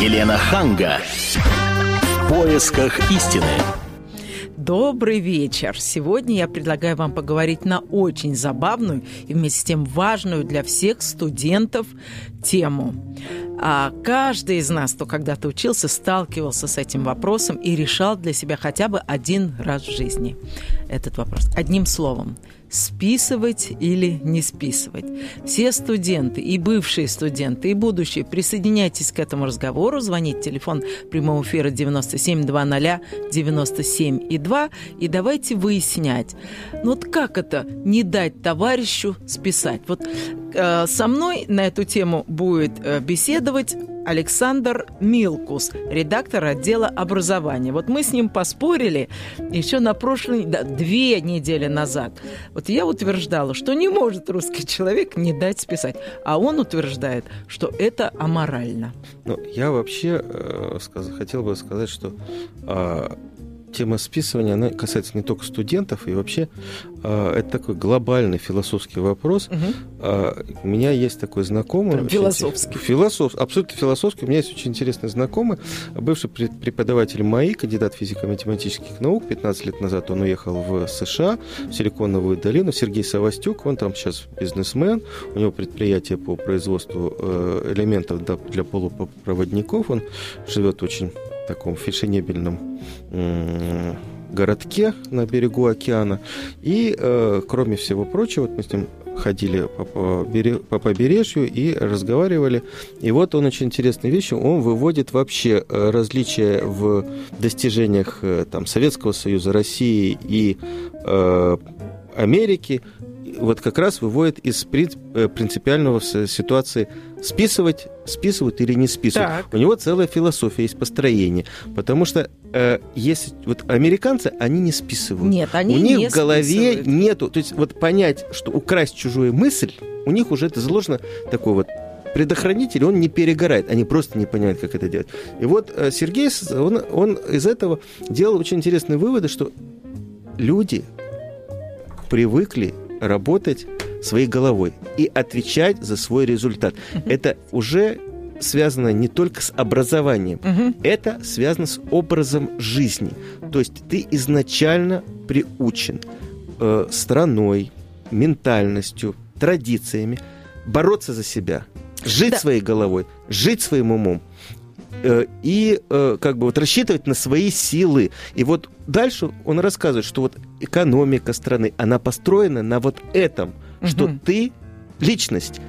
Елена Ханга. В поисках истины. Добрый вечер! Сегодня я предлагаю вам поговорить на очень забавную и вместе с тем важную для всех студентов тему. А каждый из нас, кто когда-то учился, сталкивался с этим вопросом и решал для себя хотя бы один раз в жизни этот вопрос. Одним словом, списывать или не списывать. Все студенты, и бывшие студенты, и будущие, присоединяйтесь к этому разговору, звоните телефон прямого эфира 9720 97 и 2, и давайте выяснять, ну вот как это не дать товарищу списать? Вот э, со мной на эту тему будет э, беседовать Александр Милкус, редактор отдела образования. Вот мы с ним поспорили еще на прошлой, да, две недели назад. Вот я утверждала, что не может русский человек не дать списать, а он утверждает, что это аморально. Ну, я вообще э, сказ, хотел бы сказать, что э, тема списывания, она касается не только студентов, и вообще э, это такой глобальный философский вопрос. Угу. Э, у меня есть такой знакомый... философский. Философ, абсолютно философский. У меня есть очень интересный знакомый, бывший преподаватель МАИ, кандидат физико-математических наук. 15 лет назад он уехал в США, в Силиконовую долину. Сергей Савастюк, он там сейчас бизнесмен, у него предприятие по производству э, элементов для полупроводников. Он живет очень таком фешенебельном городке на берегу океана. И, э, кроме всего прочего, вот мы с ним ходили по, по побережью и разговаривали. И вот он очень интересные вещи. Он выводит вообще э, различия в достижениях э, там, Советского Союза, России и э, Америки вот как раз выводит из э, принципиального ситуации списывать, списывают или не списывают. Так. У него целая философия есть построение, потому что э, если вот американцы они не списывают. Нет, они у них не в голове списывают. нету, то есть вот понять, что украсть чужую мысль, у них уже это заложено такой вот предохранитель, он не перегорает, они просто не понимают, как это делать. И вот э, Сергей, он, он из этого делал очень интересные выводы, что люди привыкли работать своей головой и отвечать за свой результат. Это уже связано не только с образованием, угу. это связано с образом жизни. То есть ты изначально приучен э, страной, ментальностью, традициями бороться за себя, жить да. своей головой, жить своим умом. Э, и э, как бы вот рассчитывать на свои силы. И вот дальше он рассказывает, что вот экономика страны, она построена на вот этом, угу. что ты личность,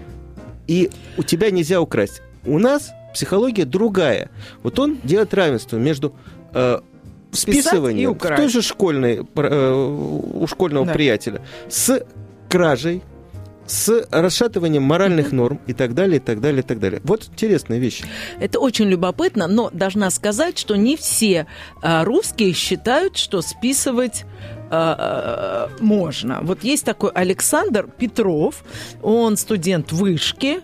и у тебя нельзя украсть. У нас психология другая. Вот он делает равенство между э, списыванием в той же школьной, э, у школьного да. приятеля с кражей, с расшатыванием моральных норм и так далее, и так далее, и так далее. Вот интересная вещь. Это очень любопытно, но должна сказать, что не все а, русские считают, что списывать а, а, можно. Вот есть такой Александр Петров, он студент вышки,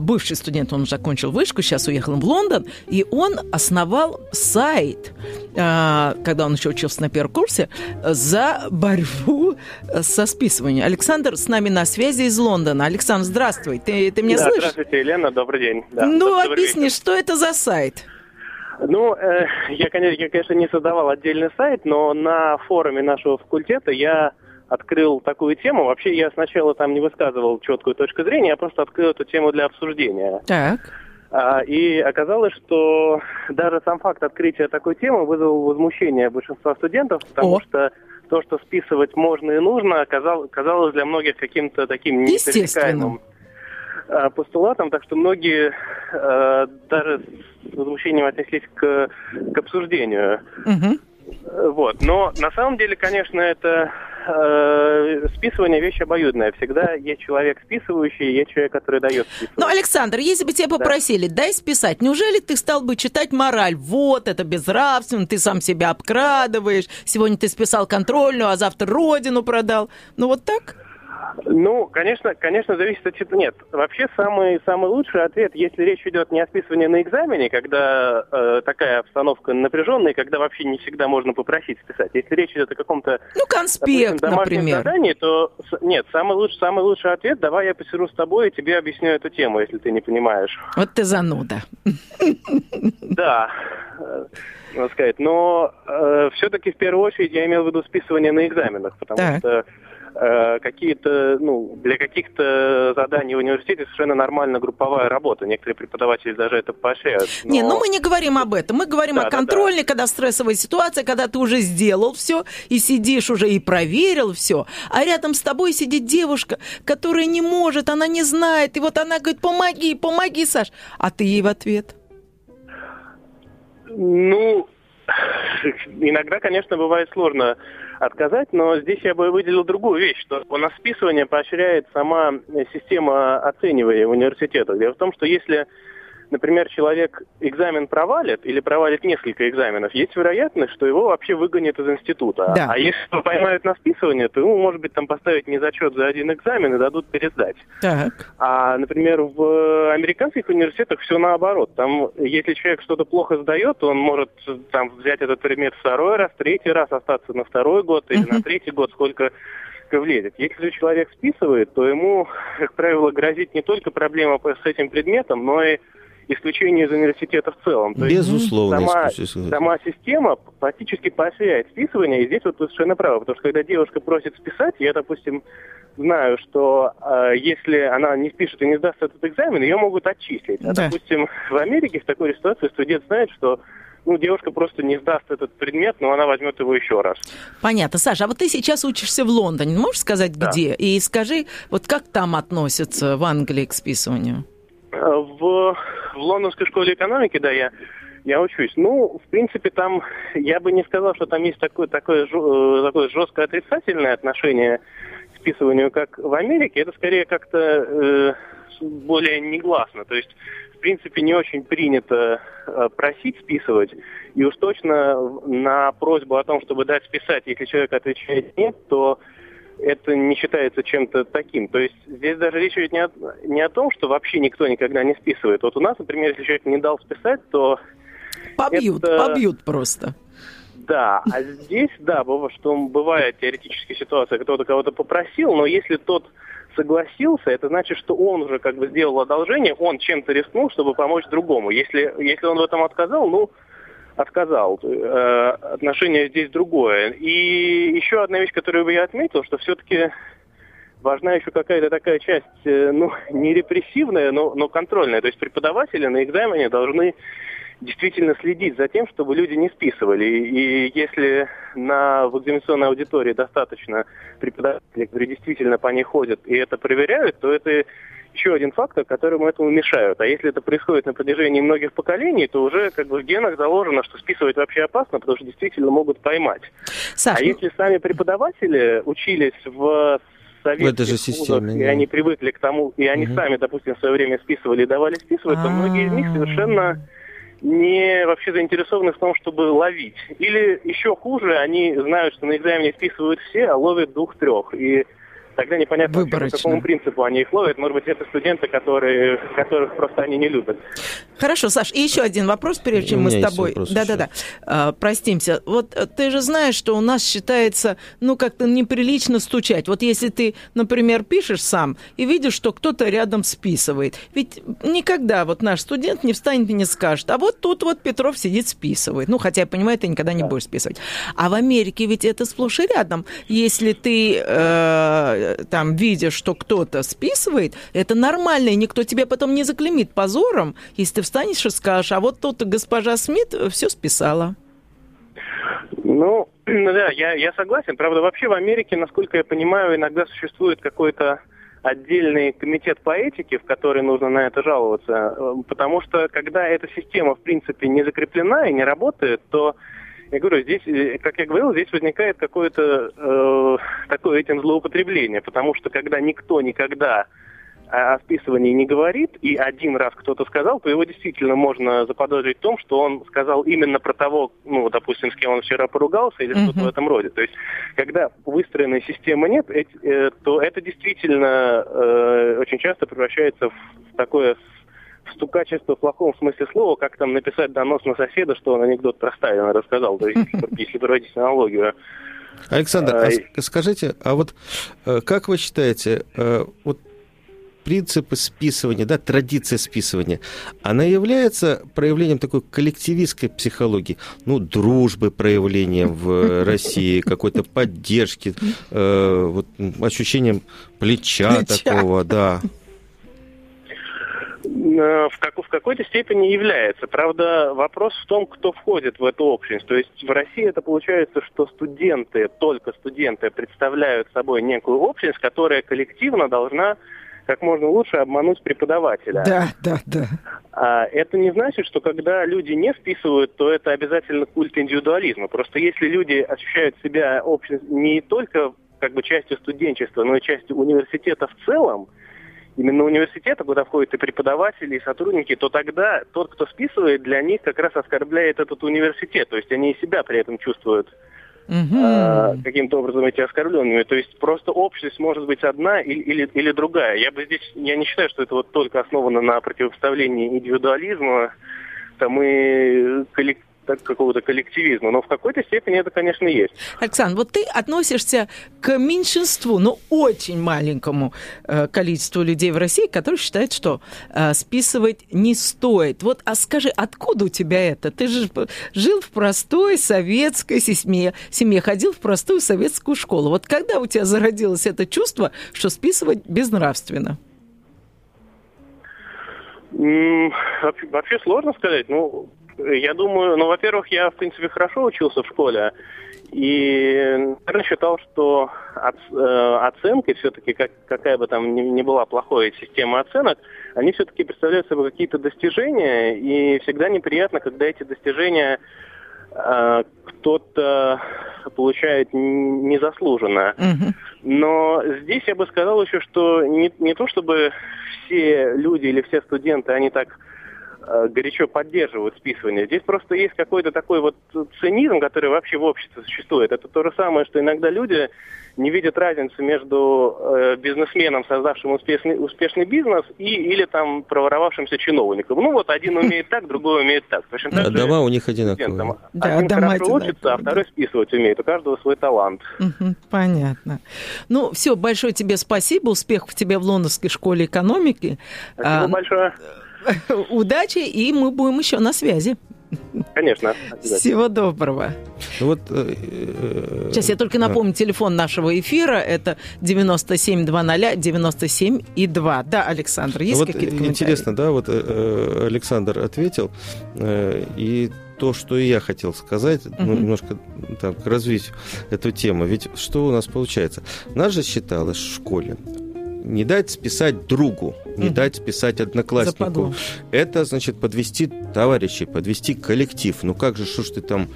бывший студент, он закончил вышку, сейчас уехал в Лондон, и он основал сайт, а, когда он еще учился на первом курсе, за борьбу со списыванием. Александр с нами на связи из Лондона. Александр, здравствуй, ты, ты меня да, слышишь? Здравствуйте, Елена, добрый день. Да, ну, объясни, вечер. что это за сайт? Ну, э, я, конечно, я, конечно, не создавал отдельный сайт, но на форуме нашего факультета я открыл такую тему. Вообще я сначала там не высказывал четкую точку зрения, я просто открыл эту тему для обсуждения. Так. А, и оказалось, что даже сам факт открытия такой темы вызвал возмущение большинства студентов, потому О. что то, что списывать можно и нужно, казалось для многих каким-то таким непересекаемым а, постулатом, так что многие э, даже с возмущением отнеслись к, к обсуждению. Угу. Вот. Но на самом деле, конечно, это э, списывание вещь обоюдная. Всегда есть человек списывающий, есть человек, который дает списывать. Ну, Александр, если бы тебя попросили, да. дай списать, неужели ты стал бы читать мораль? Вот, это безнравственно, ты сам себя обкрадываешь, сегодня ты списал контрольную, а завтра родину продал. Ну, вот так? Ну, конечно, конечно, зависит от чего. Нет, вообще самый, самый лучший ответ, если речь идет не о списывании на экзамене, когда э, такая обстановка напряженная, когда вообще не всегда можно попросить списать. Если речь идет о каком-то ну, конспект, допустим, например. задании, то нет, самый лучший, самый лучший ответ, давай я посижу с тобой и тебе объясню эту тему, если ты не понимаешь. Вот ты зануда. Да, э, надо сказать. Но э, все-таки в первую очередь я имел в виду списывание на экзаменах, потому так. что какие-то, ну, для каких-то заданий в университете совершенно нормально групповая работа. Некоторые преподаватели даже это поощряют. Но... Не, ну мы не говорим об этом. Мы говорим да, о контрольной, да, да. когда стрессовая ситуация, когда ты уже сделал все и сидишь уже и проверил все, а рядом с тобой сидит девушка, которая не может, она не знает, и вот она говорит, помоги, помоги, Саш, а ты ей в ответ? Ну, иногда, конечно, бывает сложно отказать, но здесь я бы выделил другую вещь, что у нас списывание поощряет сама система оценивания университета. Дело в том, что если например, человек экзамен провалит или провалит несколько экзаменов, есть вероятность, что его вообще выгонят из института. Да. А если его поймают на списывание, то ему, может быть, там поставить не зачет за один экзамен и дадут пересдать. Так. А, например, в американских университетах все наоборот. Там, если человек что-то плохо сдает, он может там взять этот предмет второй раз, третий раз, остаться на второй год или uh-huh. на третий год, сколько влезет. Если человек списывает, то ему, как правило, грозит не только проблема с этим предметом, но и исключение из университета в целом. То Безусловно. Есть сама, сама система практически поощряет списывание, и здесь вот вы совершенно правы, потому что когда девушка просит списать, я, допустим, знаю, что э, если она не спишет и не сдаст этот экзамен, ее могут отчислить. А, да. допустим, в Америке в такой ситуации студент знает, что ну, девушка просто не сдаст этот предмет, но она возьмет его еще раз. Понятно. Саша, а вот ты сейчас учишься в Лондоне, можешь сказать, да. где? И скажи, вот как там относятся в Англии к списыванию? В, в Лондонской школе экономики, да, я, я учусь. Ну, в принципе, там, я бы не сказал, что там есть такое, такое, э, такое жесткое отрицательное отношение к списыванию, как в Америке. Это скорее как-то э, более негласно. То есть, в принципе, не очень принято э, просить списывать. И уж точно на просьбу о том, чтобы дать списать, если человек отвечает нет, то это не считается чем-то таким. То есть здесь даже речь идет не о, не о том, что вообще никто никогда не списывает. Вот у нас, например, если человек не дал списать, то... Побьют, это... побьют просто. Да, а здесь, да, что бывает теоретическая ситуация, кто-то кого-то попросил, но если тот согласился, это значит, что он уже как бы сделал одолжение, он чем-то рискнул, чтобы помочь другому. Если, если он в этом отказал, ну, отказал. Э, отношение здесь другое. И еще одна вещь, которую бы я отметил, что все-таки важна еще какая-то такая часть, э, ну, не репрессивная, но, но контрольная. То есть преподаватели на экзамене должны действительно следить за тем, чтобы люди не списывали. И если на, в экзаменационной аудитории достаточно преподавателей, которые действительно по ней ходят и это проверяют, то это еще один фактор, которому этому мешают. А если это происходит на протяжении многих поколений, то уже как бы в генах заложено, что списывать вообще опасно, потому что действительно могут поймать. Саш, а если сами преподаватели учились в советских в этой же системе, вузах, да. и они привыкли к тому, и они угу. сами, допустим, в свое время списывали и давали списывать, то многие из них совершенно не вообще заинтересованы в том, чтобы ловить. Или еще хуже, они знают, что на экзамене списывают все, а ловят двух-трех. И тогда непонятно, по какому принципу они их ловят. Может быть, это студенты, которые, которых просто они не любят. Хорошо, Саш, и еще один вопрос, прежде чем мы с тобой... Да-да-да. А, простимся. Вот э, ты же знаешь, что у нас считается, ну, как-то неприлично стучать. Вот если ты, например, пишешь сам и видишь, что кто-то рядом списывает. Ведь никогда вот наш студент не встанет и не скажет, а вот тут вот Петров сидит списывает. Ну, хотя я понимаю, ты никогда не будешь списывать. А в Америке ведь это сплошь и рядом. Если ты э, там видишь, что кто-то списывает, это нормально, и никто тебя потом не заклемит позором, если ты встанешь и скажешь, а вот тут госпожа Смит все списала. Ну, да, я, я согласен. Правда, вообще в Америке, насколько я понимаю, иногда существует какой-то отдельный комитет по этике, в который нужно на это жаловаться, потому что когда эта система, в принципе, не закреплена и не работает, то я говорю, здесь, э, как я говорил, здесь возникает какое-то э, такое этим злоупотребление, потому что когда никто никогда о списывании не говорит, и один раз кто-то сказал, то его действительно можно заподозрить в том, что он сказал именно про того, ну, допустим, с кем он вчера поругался или что-то в этом роде. То есть, когда выстроенной системы нет, э, то это действительно э, очень часто превращается в такое стукачество в плохом смысле слова, как там написать донос на соседа, что он анекдот про Сталина рассказал, то есть, если проводить аналогию. Александр, а, а скажите, а вот э, как вы считаете, э, вот принципы списывания, да, традиция списывания, она является проявлением такой коллективистской психологии, ну, дружбы проявлением в России, какой-то поддержки, э, вот, ощущением плеча, плеча такого, да. Э, в, как, в какой-то степени является. Правда, вопрос в том, кто входит в эту общность. То есть в России это получается, что студенты, только студенты представляют собой некую общность, которая коллективно должна как можно лучше обмануть преподавателя. Да, да, да. А это не значит, что когда люди не вписывают, то это обязательно культ индивидуализма. Просто если люди ощущают себя общность не только как бы частью студенчества, но и частью университета в целом, именно университета, куда входят и преподаватели, и сотрудники, то тогда тот, кто списывает, для них как раз оскорбляет этот университет. То есть они и себя при этом чувствуют угу. каким-то образом эти оскорбленными. То есть просто общность может быть одна или, или, или другая. Я бы здесь, я не считаю, что это вот только основано на противопоставлении индивидуализма там и коллектива какого-то коллективизма. Но в какой-то степени это, конечно, есть. Александр, вот ты относишься к меньшинству, но очень маленькому э, количеству людей в России, которые считают, что э, списывать не стоит. Вот, а скажи, откуда у тебя это? Ты же жил в простой советской семье, семье ходил в простую советскую школу. Вот когда у тебя зародилось это чувство, что списывать безнравственно? Вообще сложно сказать. Ну, я думаю, ну, во-первых, я, в принципе, хорошо учился в школе. И, наверное, считал, что э, оценки все-таки, как, какая бы там ни, ни была плохая система оценок, они все-таки представляют собой какие-то достижения, и всегда неприятно, когда эти достижения э, кто-то получает незаслуженно. Но здесь я бы сказал еще, что не, не то чтобы все люди или все студенты, они так горячо поддерживают списывание. Здесь просто есть какой-то такой вот цинизм, который вообще в обществе существует. Это то же самое, что иногда люди не видят разницы между э, бизнесменом, создавшим успешный, успешный бизнес, и или там проворовавшимся чиновником. Ну вот один умеет так, другой умеет так. Точно так дома у них одинаковые. Да, один дома хорошо учится, а второй списывать умеет. У каждого свой талант. понятно. Ну все, большое тебе спасибо. Успехов тебе в лондонской школе экономики. Спасибо а, большое. Удачи, и мы будем еще на связи. Конечно. Всего доброго. Ну вот, э, э, Сейчас я только напомню, телефон нашего эфира это 9720 97 и 2. Да, Александр, есть вот какие-то комментарии? Интересно, да, вот э, Александр ответил, и то, что и я хотел сказать, ну, немножко так, развить эту тему. Ведь что у нас получается? Нас же считалось в школе, не дать списать другу, не mm. дать списать однокласснику. Западло. Это значит подвести товарищей, подвести коллектив. Ну как же, что ж ты там...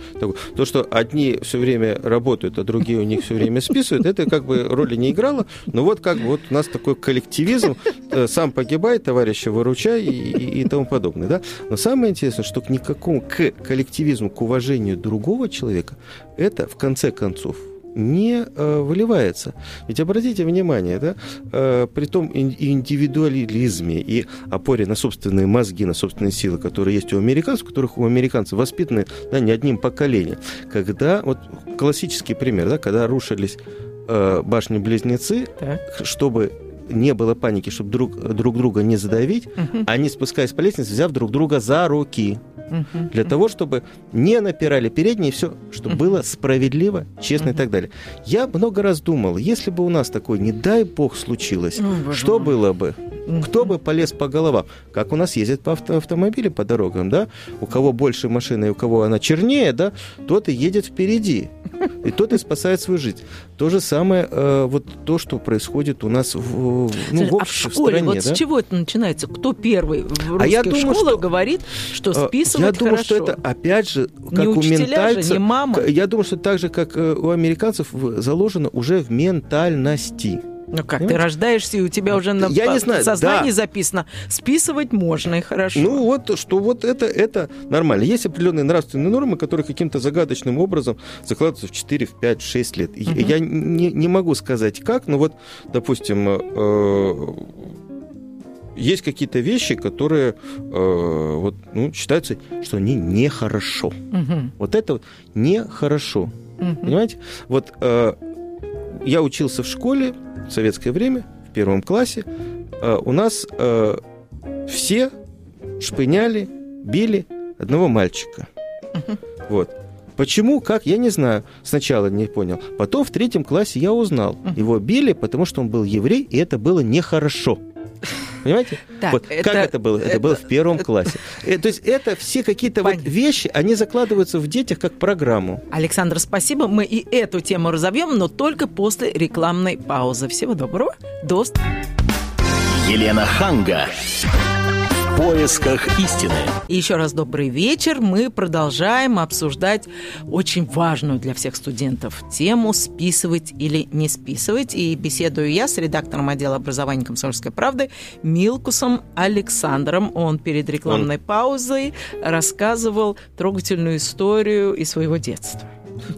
То, что одни все время работают, а другие у них все время списывают, это как бы роли не играло. Но вот как бы вот у нас такой коллективизм, э, сам погибай, товарища выручай и, и, и тому подобное. Да? Но самое интересное, что к никакому к коллективизму, к уважению другого человека, это в конце концов не э, выливается. Ведь обратите внимание, да, э, при том индивидуализме и опоре на собственные мозги, на собственные силы, которые есть у американцев, которых у американцев воспитаны да, не одним поколением, когда, вот классический пример, да, когда рушились э, башни-близнецы, чтобы не было паники, чтобы друг, друг друга не задавить, угу. они, спускаясь по лестнице, взяв друг друга за руки для того, чтобы не напирали передние, все, чтобы было справедливо, честно и так далее. Я много раз думал, если бы у нас такое, не дай бог, случилось, что было бы? Кто бы полез по головам? Как у нас ездят по авто автомобиле по дорогам, да? У кого больше машины, у кого она чернее, да, тот и едет впереди. И тот и спасает свою жизнь. То же самое, э, вот то, что происходит у нас в, ну, в, а в школе, в стране, вот да? с чего это начинается? Кто первый в а я думаю, что, говорит, что списывать Я думаю, хорошо. что это, опять же, как не у ментальцев... Же, не мама. Я думаю, что так же, как э, у американцев, заложено уже в ментальности. Ну как, Понимаете? ты рождаешься, и у тебя уже на Я не знаю, сознании да. записано. Списывать можно, и хорошо. Ну вот, что вот это, это нормально. Есть определенные нравственные нормы, которые каким-то загадочным образом закладываются в 4, в 5, в 6 лет. Угу. Я не, не могу сказать как, но вот, допустим, э, есть какие-то вещи, которые э, вот, ну, считаются, что они нехорошо. Угу. Вот это вот нехорошо. Угу. Понимаете? Вот э, я учился в школе в советское время, в первом классе, э, у нас э, все шпыняли, били одного мальчика. Вот. Почему, как, я не знаю. Сначала не понял. Потом в третьем классе я узнал. Его били, потому что он был еврей, и это было нехорошо. Понимаете? Так, вот это- как это было? Это, это- было в первом классе. Э, то есть это все какие-то вот вещи, они закладываются в детях как программу. Александр, спасибо. Мы и эту тему разовьем, но только после рекламной паузы. Всего доброго. До Елена Ханга. В поисках истины. И еще раз добрый вечер. Мы продолжаем обсуждать очень важную для всех студентов тему «Списывать или не списывать». И беседую я с редактором отдела образования «Комсомольской правды» Милкусом Александром. Он перед рекламной паузой рассказывал трогательную историю из своего детства.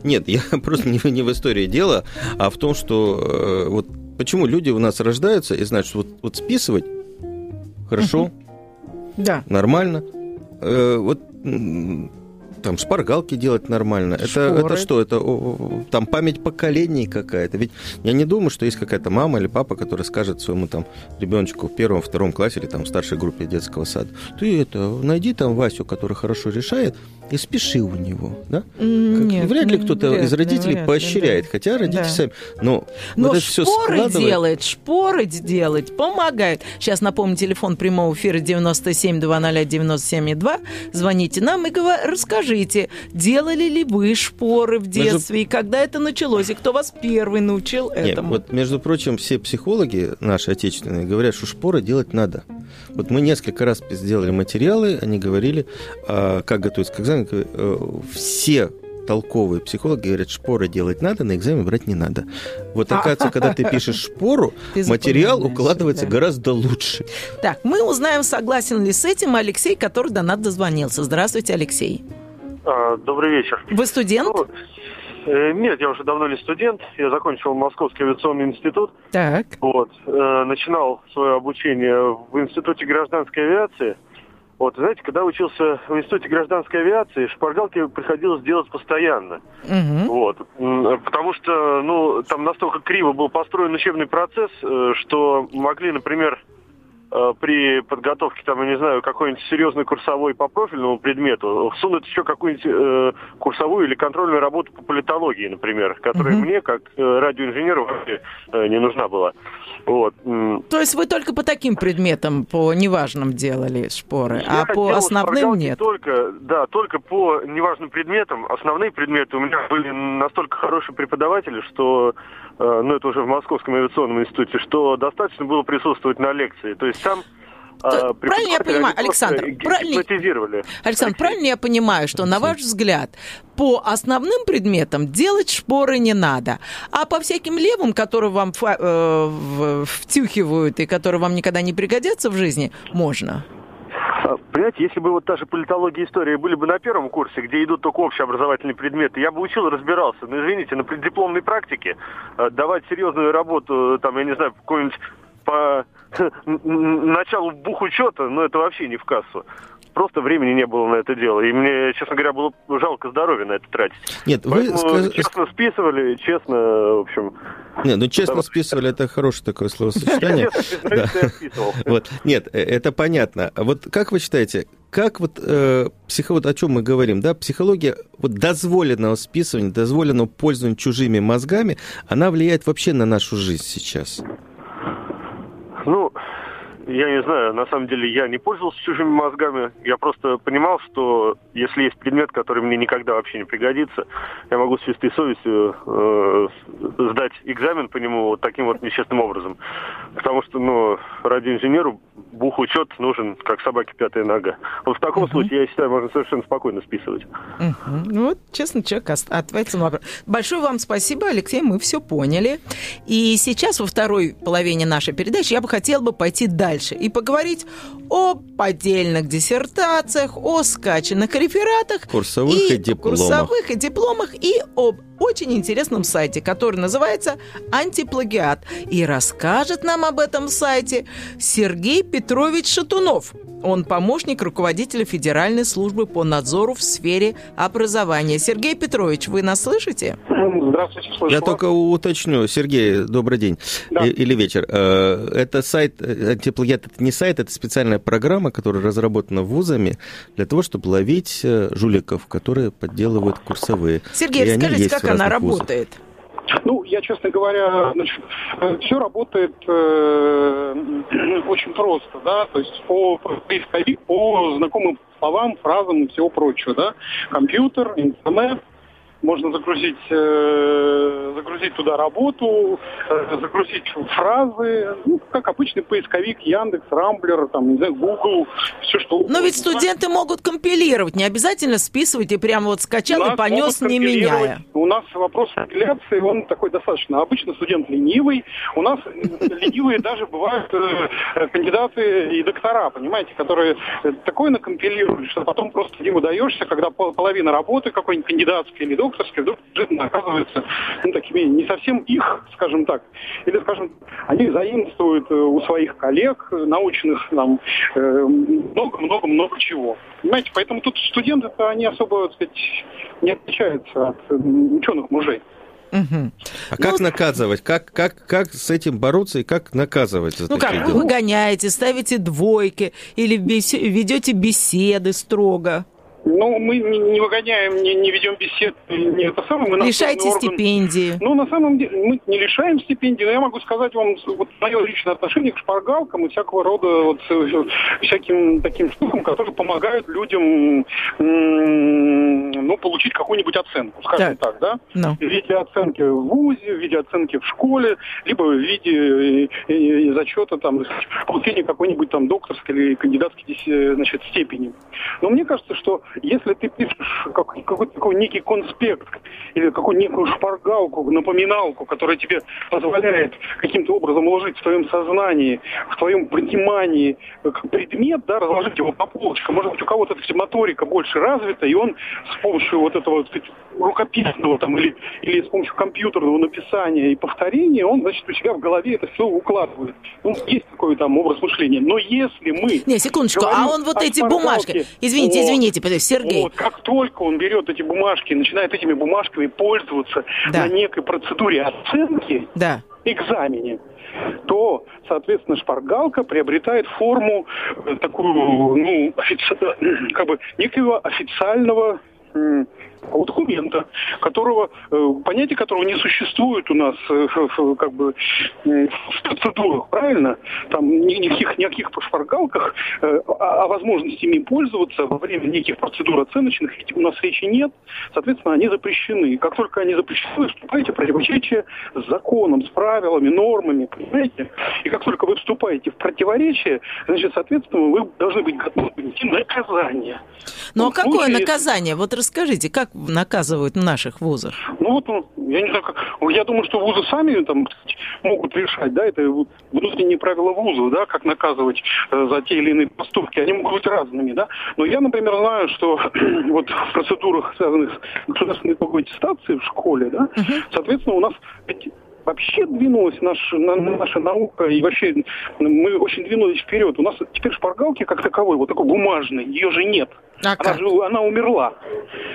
Нет, я просто не, не в истории дела, а в том, что э, вот почему люди у нас рождаются и знают, что вот, вот списывать хорошо, Да. нормально. Э, вот там шпаргалки делать нормально. Это, Шпоры. это что? Это о, там память поколений какая-то. Ведь я не думаю, что есть какая-то мама или папа, который скажет своему там ребеночку в первом, втором классе или там в старшей группе детского сада, ты это найди там Васю, который хорошо решает, и спеши у него, да? Как- Нет, вряд ли кто-то из родителей вряд поощряет, да. хотя родители Да. сами. Но, Но вот шпоры складывает. делает, шпоры делать помогает. Сейчас напомню, телефон прямого эфира 97-201-97-2. Звоните нам и говор- расскажите, делали ли вы шпоры в детстве, и когда это началось, и кто вас первый научил Нет, этому. вот, между прочим, все психологи наши отечественные говорят, что шпоры делать надо. Вот мы несколько раз сделали материалы, они говорили, а, как готовиться к экзамену. Э, Все толковые психологи говорят, шпоры делать надо, на экзамен брать не надо. Вот оказывается, когда ты пишешь шпору, Ты материал укладывается да. гораздо лучше. Так, мы узнаем, согласен ли с этим Алексей, который до нас дозвонился. Здравствуйте, Алексей. А, Добрый вечер. Вы студент? Ну, нет, я уже давно не студент. Я закончил Московский авиационный институт. Так. Вот. Э, Начинал свое обучение в Институте гражданской авиации. Вот, знаете, когда учился в Институте гражданской авиации, шпаргалки приходилось делать постоянно. Мгм. Вот. Потому что, ну, там настолько криво был построен учебный процесс, э, что могли, например, э, при подготовке, там, я не знаю, какой-нибудь серьезный курсовой по профильному предмету, всунуть еще какую-нибудь э, курсовую или контрольную работу по политологии, например, которая Мгм. мне, как э, радиоинженеру, вообще э, не нужна была. Вот. То есть вы только по таким предметам, по неважным делали шпоры, а Я по делал основным нет? Только, да, только по неважным предметам. Основные предметы у меня были настолько хорошие преподаватели, что, э, ну это уже в Московском авиационном институте, что достаточно было присутствовать на лекции. То есть там То- э, правильно я понимаю, Александр, правильно-. Александр, правильно я понимаю, что, на ваш взгляд, по основным предметам делать шпоры не надо, а по всяким левым, которые вам э, в- втюхивают и которые вам никогда не пригодятся в жизни, можно? А, Понимаете, если бы вот та же политология и история были бы на первом курсе, где идут только общеобразовательные предметы, я бы учил разбирался. Но извините, на преддипломной практике э, давать серьезную работу, э, там, я не знаю, какой-нибудь по началу бухучета, ну это вообще не в кассу. Просто времени не было на это дело. И мне, честно говоря, было жалко здоровья на это тратить. Нет, вы Поэтому сказ- честно списывали, честно, в общем. Не, ну честно Да. списывали, это хорошее такое словосочетание. Вот. Нет, э, это понятно. А Вот как вы считаете, как вот, э, психо... вот о чем мы говорим, да, психология вот дозволенного списывания, дозволенного пользования чужими мозгами, она влияет вообще на нашу жизнь сейчас? Ну, я не знаю, на самом деле я не пользовался чужими мозгами. Я просто понимал, что если есть предмет, который мне никогда вообще не пригодится, я могу с чистой совестью э, сдать экзамен по нему вот таким вот нечестным образом. Потому что, ну, радиоинженеру бухучет нужен, как собаке пятая нога. Вот в таком случае, я считаю, можно совершенно спокойно списывать. Мгм. Ну вот, честно, человек ответил на вопрос. Большое вам спасибо, Алексей, мы все поняли. И сейчас, во второй половине нашей передачи, я бы хотела бы пойти дальше и поговорить о поддельных диссертациях, о скачанных рефератах. Курсовых и дипломах. Курсовых и дипломах, и об очень интересном сайте, который называется «Антиплагиат». И расскажет нам об этом сайте Сергей Петрович Шатунов. Он помощник руководителя Федеральной службы по надзору в сфере образования. Сергей Петрович, вы нас слышите? Здравствуйте, слышу Я только уточню. Сергей, добрый день да. или вечер. Э, это сайт, антиплагиат это не сайт, это специальная программа, которая разработана вузами для того, чтобы ловить э, жуликов, которые подделывают курсовые. Сергей, И скажите, как она работает? Вузах. Ну, я, честно говоря, значит, все работает э, очень просто, да, то есть по поисковик, по знакомым словам, фразам и всего прочего, да. Компьютер, интернет, можно загрузить, э, загрузить туда работу, э, загрузить фразы, ну, как обычный поисковик, Яндекс, Рамблер, там, не знаю, Google, все что Но ведь студенты могут компилировать, не обязательно списывать и прямо вот скачал и понес, не меняя. У нас вопрос компиляции, он такой достаточно. Обычно студент ленивый, у нас ленивые даже бывают э, кандидаты и доктора, понимаете, которые такое накомпилируют, что потом просто не удаешься, когда половина работы какой-нибудь кандидатской или докторской вдруг оказываются ну, такими не совсем их, скажем так. Или, скажем, они заимствуют э, у своих коллег научных нам много-много-много чего. Понимаете, поэтому тут студенты-то они особо, так сказать, не отличаются от ученых мужей. Угу. А как ну, наказывать? Как, как, как с этим бороться и как наказывать? За ну как, дела? вы выгоняете, ставите двойки или ведете беседы строго? Ну, мы не, не выгоняем, не, не ведем бесед, не это самое. Мы Лишайте стипендии. Ну, на самом деле, мы не лишаем стипендии, но я могу сказать вам вот мое личное отношение к шпаргалкам и всякого рода вот всяким таким штукам, которые помогают людям ну, получить какую-нибудь оценку, скажем так, так да? No. В виде оценки в ВУЗе, в виде оценки в школе, либо в виде э, э, зачета там получения какой-нибудь там докторской или кандидатской значит, степени. Но мне кажется, что если ты пишешь какой-то такой некий конспект или какую-то некую шпаргалку, напоминалку, которая тебе позволяет каким-то образом уложить в твоем сознании, в твоем понимании предмет, да, разложить его по полочкам. Может быть, у кого-то кстати, моторика больше развита, и он с помощью вот этого сказать, рукописного там, или, или с помощью компьютерного написания и повторения, он, значит, у себя в голове это все укладывает. Ну, есть такой там образ мышления. Но если мы... Не, секундочку, а он вот эти бумажки... Извините, вот, извините, Сергей. Вот, как только он берет эти бумажки, начинает этими бумажками пользоваться да. на некой процедуре оценки, да. экзамене, то, соответственно, шпаргалка приобретает форму э, такую, ну, офици... как бы некого официального документа, которого, э, понятие которого не существует у нас э, как бы в процедурах, правильно? Там никаких, никаких шпаргалках э, о, о возможности ими пользоваться во время неких процедур оценочных у нас речи нет. Соответственно, они запрещены. Как только они запрещены, вступаете в противоречие с законом, с правилами, нормами, понимаете? И как только вы вступаете в противоречие, значит, соответственно, вы должны быть готовы нести наказание. Ну а какое случае... наказание? Вот расскажите, как наказывают в наших вузах? Ну вот, ну, я не знаю, как... Я думаю, что вузы сами там могут решать, да, это внутренние правила вузов, да, как наказывать э, за те или иные поступки. Они могут быть разными, да. Но я, например, знаю, что вот в процедурах, связанных с государственной аттестацией в школе, да, uh-huh. соответственно, у нас вообще двинулась наша, наша наука, и вообще мы очень двинулись вперед. У нас теперь шпаргалки как таковой, вот такой бумажной, ее же нет. А она, как? Же, она умерла.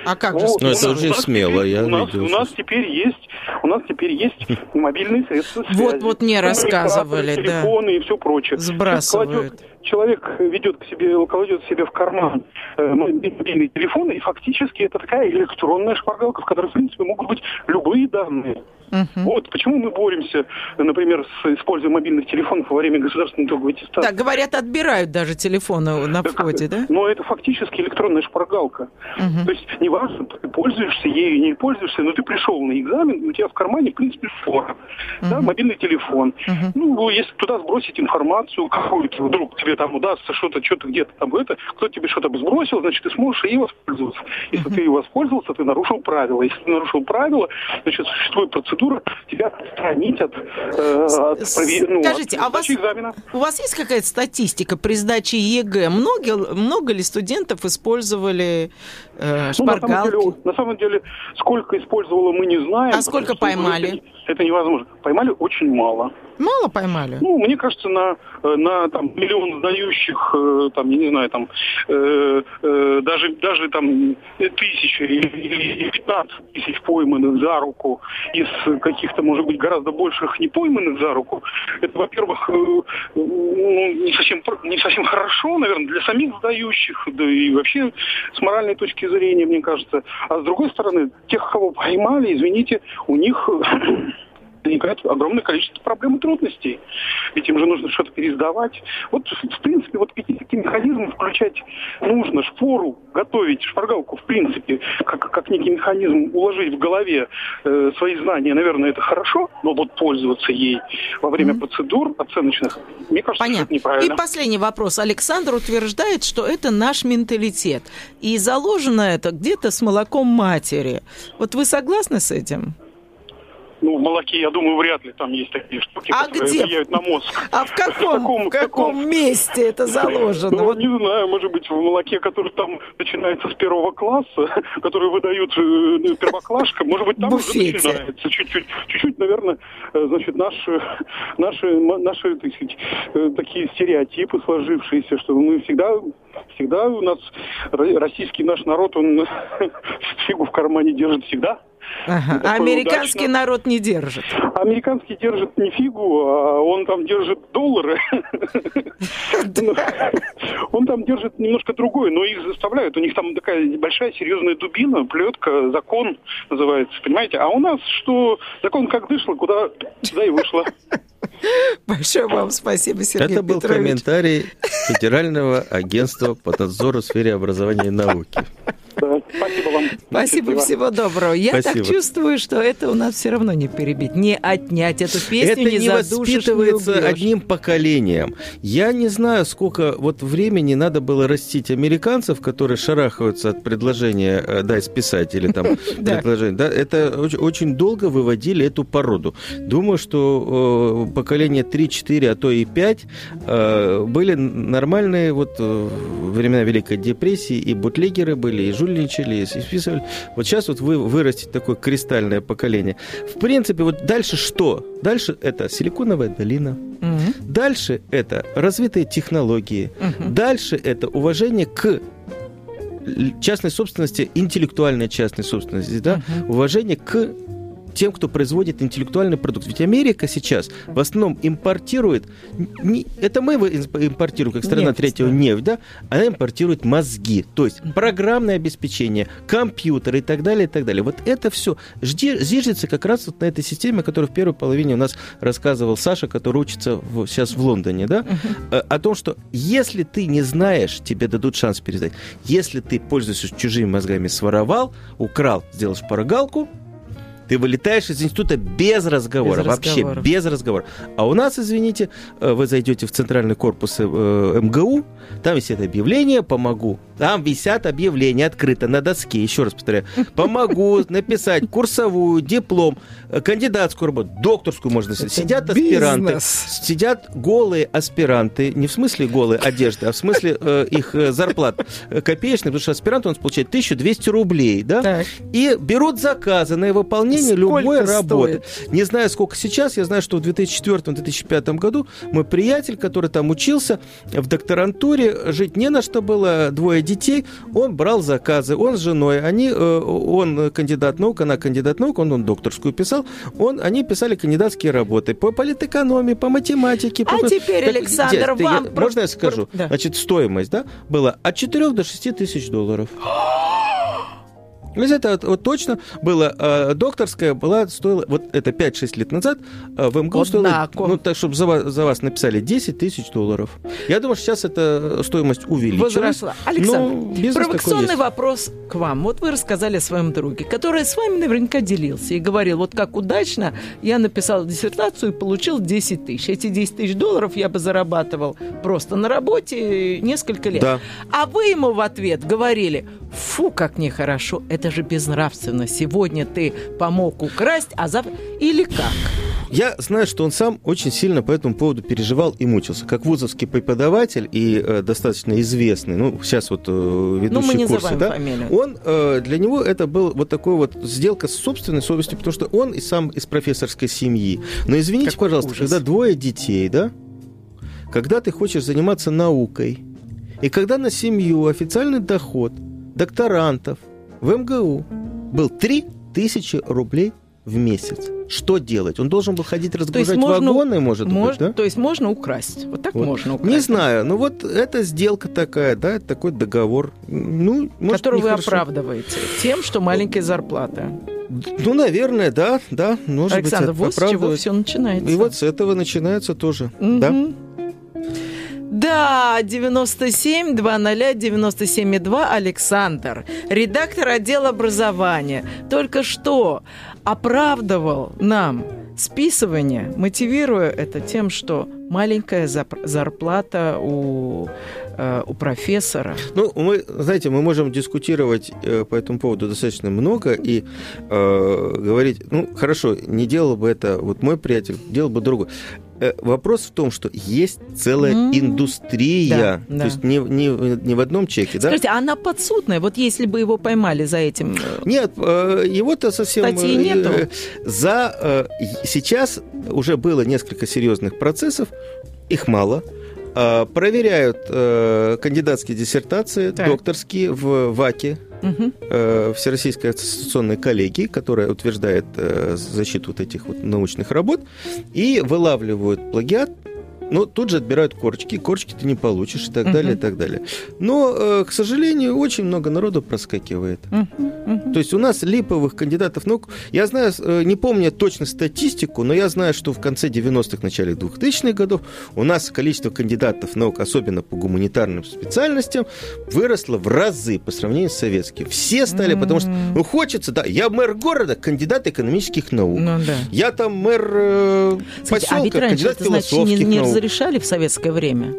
А как же? Вот, ну, это уже смело, я у нас, у нас теперь есть, у нас теперь есть мобильные средства связи. Вот, вот мне рассказывали, да. Телефоны и все прочее. Сбрасывают. Человек ведет к себе, кладет себе в карман э, мобильный телефон, и фактически это такая электронная шпаргалка, в которой, в принципе, могут быть любые данные. Угу. Вот почему мы боремся, например, с использованием мобильных телефонов во время государственной итоговой аттестации. Да, говорят, отбирают даже телефоны на входе, да? Но это фактически электронная шпаргалка. Угу. То есть неважно, ты пользуешься ею, не пользуешься, но ты пришел на экзамен, у тебя в кармане, в принципе, фора. Угу. Да, мобильный телефон. Угу. Ну, если туда сбросить информацию какую-то, вдруг тебе там удастся что-то, что-то где-то там это, кто тебе что-то сбросил, значит, ты сможешь ей воспользоваться. Если угу. ты воспользовался, ты нарушил правила. Если ты нарушил правила, значит, существует процедура процедура тебя отстранить от, э, от, ну, Скажите, от а вас, экзамена. у вас есть какая-то статистика при сдаче ЕГЭ? Много, много ли студентов использовали э, шпаргалки? Ну, на, самом деле, на самом деле, сколько использовало, мы не знаем. А сколько поймали? Это, это невозможно. Поймали очень мало. Мало поймали? Ну, мне кажется, на, э, на там, миллион сдающих, э, там, я не знаю, там, э, э, даже, даже там тысячи или 15 тысяч пойманных за руку из каких-то, может быть, гораздо больших не пойманных за руку, это, во-первых, э, ну, не, совсем, не совсем хорошо, наверное, для самих сдающих, да и вообще с моральной точки зрения, мне кажется. А с другой стороны, тех, кого поймали, извините, у них возникает огромное количество проблем и трудностей. Ведь им же нужно что-то пересдавать. Вот, в принципе, вот какие такие механизмы включать нужно, шпору готовить, шпаргалку, в принципе, как, как некий механизм уложить в голове э, свои знания, наверное, это хорошо, но вот пользоваться ей во время mm-hmm. процедур оценочных, мне кажется, Понятно. это неправильно. И последний вопрос. Александр утверждает, что это наш менталитет. И заложено это где-то с молоком матери. Вот вы согласны с этим? Ну, в молоке, я думаю, вряд ли там есть такие штуки, а которые где? влияют на мозг. А в каком, в каком, в каком месте это заложено? Ну, вот... не знаю, может быть, в молоке, который там начинается с первого класса, который выдают э, первоклашкам, может быть, там Буфете. уже начинается. Чуть-чуть, чуть-чуть, наверное, э, значит, наши, наши, наши так сказать, э, такие стереотипы сложившиеся, что мы всегда всегда у нас российский наш народ, он фигу в кармане держит всегда. Ага. А американский удачно. народ не держит? Американский держит не фигу, а он там держит доллары. Он там держит немножко другой, но их заставляют. У них там такая большая серьезная дубина, плетка, закон называется, понимаете? А у нас что? Закон как вышло, куда, туда и вышло. Большое вам спасибо, Сергей Это был Петрович. комментарий Федерального агентства по надзору в сфере образования и науки. Спасибо вам. Спасибо, всего доброго. Я спасибо. так чувствую, что это у нас все равно не перебить, не отнять эту песню, это не, не воспитывается не одним поколением. Я не знаю, сколько вот времени надо было растить американцев, которые шарахаются от предложения э, «дай списать» или там предложение. Да, это очень долго выводили эту породу. Думаю, что э, поколение 3, 4, а то и 5 э, были нормальные вот времена Великой депрессии, и бутлегеры были, и жульничали, и списывали. Вот сейчас вот вы вырастите такое кристальное поколение. В принципе, вот дальше что? Дальше это силиконовая долина. Угу. Дальше это развитые технологии. Угу. Дальше это уважение к частной собственности, интеллектуальной частной собственности, да, угу. уважение к тем, кто производит интеллектуальный продукт. Ведь Америка сейчас в основном импортирует, не, это мы импортируем, как страна нефть, третьего да. нефть, да, она импортирует мозги, то есть программное обеспечение, компьютеры и так далее, и так далее. Вот это все зиждется как раз вот на этой системе, о которой в первой половине у нас рассказывал Саша, который учится в, сейчас в Лондоне, да, uh-huh. о том, что если ты не знаешь, тебе дадут шанс пересдать. Если ты пользуешься чужими мозгами, своровал, украл, сделал шпаргалку, ты вылетаешь из института без разговора, без вообще разговоров. без разговора. А у нас, извините, э, вы зайдете в центральный корпус э, МГУ, там висит объявление «Помогу». Там висят объявления открыто на доске, еще раз повторяю. «Помогу» написать курсовую, диплом, э, кандидатскую работу, докторскую можно сказать. Сидят аспиранты, сидят голые аспиранты, не в смысле голые одежды, а в смысле э, их зарплат копеечных, потому что аспирант у нас получает 1200 рублей, да? Так. И берут заказы на выполнение выполнение любой работы. Стоит? Не знаю, сколько сейчас, я знаю, что в 2004-2005 году мой приятель, который там учился в докторантуре, жить не на что было, двое детей, он брал заказы, он с женой, они, э, он кандидат наук, она кандидат наук, он, он докторскую писал, он, они писали кандидатские работы по политэкономии, по математике. А по... теперь, так, Александр, я, вам... Я, можно я скажу? Да. Значит, стоимость, да, была от 4 до 6 тысяч долларов. То есть это вот, точно было, э, докторская была, стоила, вот это 5-6 лет назад, э, в МГУ стоила, ну, так, чтобы за вас, за вас написали 10 тысяч долларов. Я думаю, что сейчас эта стоимость увеличилась. Возросла. Александр, провокационный вопрос к вам. Вот вы рассказали о своем друге, который с вами наверняка делился и говорил, вот как удачно я написал диссертацию и получил 10 тысяч. Эти 10 тысяч долларов я бы зарабатывал просто на работе несколько лет. Да. А вы ему в ответ говорили, фу, как нехорошо, это же безнравственно. Сегодня ты помог украсть, а завтра... Или как? Я знаю, что он сам очень сильно по этому поводу переживал и мучился. Как вузовский преподаватель и э, достаточно известный, ну, сейчас вот э, ведущий ну, мы не курсы, да, фамилию. он, э, для него это был вот такой вот сделка с собственной совестью, потому что он и сам из профессорской семьи. Но извините, Какой пожалуйста, ужас. когда двое детей, да, когда ты хочешь заниматься наукой, и когда на семью официальный доход докторантов в МГУ был 3000 рублей в месяц. Что делать? Он должен был ходить разгружать вагоны, может мож- быть, да? То есть можно украсть. Вот так Вот. можно украсть. Не знаю, ну вот эта сделка такая, да, это такой договор, ну, может, Которую вы нехорошо. оправдываете тем, что маленькая зарплата. Ну, наверное, да, да, может Александр, быть, вот с чего все начинается. И вот с этого начинается тоже, Мгм. да. Да, 97 20 97 2 Александр, редактор отдела образования, только что оправдывал нам списывание, мотивируя это тем, что маленькая зарплата у, э, у профессора. Ну, мы, знаете, мы можем дискутировать э, по этому поводу достаточно много и э, говорить, ну, хорошо, не делал бы это вот мой приятель, делал бы другой. Э, вопрос в том, что есть целая М. индустрия, Да, да. то есть не, не, не в одном чеке, да? Скажите, а она подсудная? Вот если бы его поймали за этим... э, Нет, э, его-то совсем... Статьи нету? За... Сейчас уже было несколько серьезных процессов, их мало. А, Проверяют э, кандидатские диссертации, Так. докторские в ВАКе, э, Всероссийской ассоциационной коллегии, которая утверждает э, защиту вот этих вот научных работ, и вылавливают плагиат, но тут же отбирают корочки, корочки ты не получишь, и так Мгм. далее, и так далее. Но, э, к сожалению, очень много народу проскакивает. Мгм, мгм. То есть у нас липовых кандидатов наук, я знаю, э, не помню точно статистику, но я знаю, что в конце 90-х, начале 2000-х годов у нас количество кандидатов наук, особенно по гуманитарным специальностям, выросло в разы по сравнению с советским. Все стали, потому что, ну, хочется, да, я мэр города, кандидат экономических наук. Ну да. Я там мэр э, Кстати, а ведь поселка, раньше кандидат это, значит, не, философских не наук. Разрешали в советское время?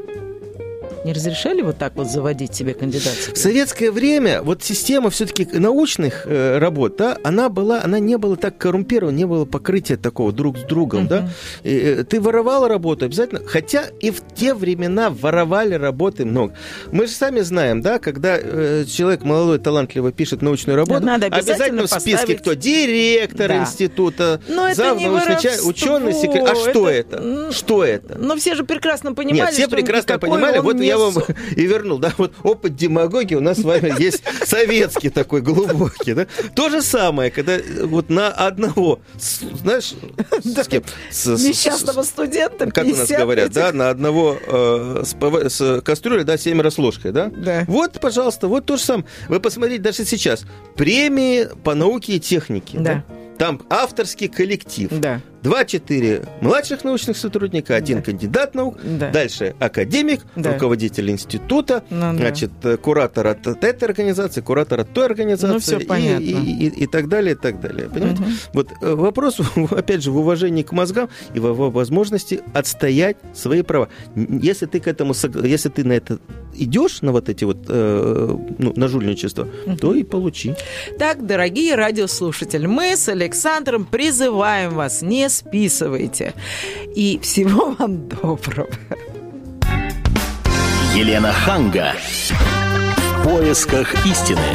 Не разрешали вот так вот заводить себе кандидатские? В советское время вот система все-таки научных э, работ, да, она была, она не была так коррумпирована, не было покрытия такого друг с другом, да. И, э, ты воровал работу обязательно, хотя и в те времена воровали работы много. Мы же сами знаем, да, когда э, человек молодой, талантливо пишет научную работу, надо обязательно в списке поставить- кто? Директор Да. института, Но это зав. не научный ча- воровство, ученый, секрет. А что это- Что это? Но все же прекрасно понимали, Нет, все что прекрасно понимали. он Вот не я вам и вернул, да, вот опыт демагогии у нас с вами есть советский такой глубокий, да. То же самое, когда вот на одного, знаешь, с кем? Несчастного студента как у нас 50 говорят, да, на одного э, с, кастрюлей, да, семеро с ложкой, да? Да. Вот, пожалуйста, вот то же самое. Вы посмотрите даже сейчас. Премии по науке и технике. Да. Там авторский коллектив. Да. Два-четыре младших научных сотрудника, один Да. кандидат наук, Да. дальше академик, Да. руководитель института, Ну да. значит, э, куратор от этой организации, куратор от той организации, Ну, всё и, понятно. и, и- и так далее, и так далее. Понимаете? Мгм. Вот э, вопрос, опять же, в уважении к мозгам и в в возможности отстоять свои права. Если ты к этому, если ты на это идешь, на вот эти вот, э, ну, на жульничество, то и получи. Так, дорогие радиослушатели, мы с Александром призываем вас, не списывайте. И всего вам доброго. Елена Ханга. В поисках истины.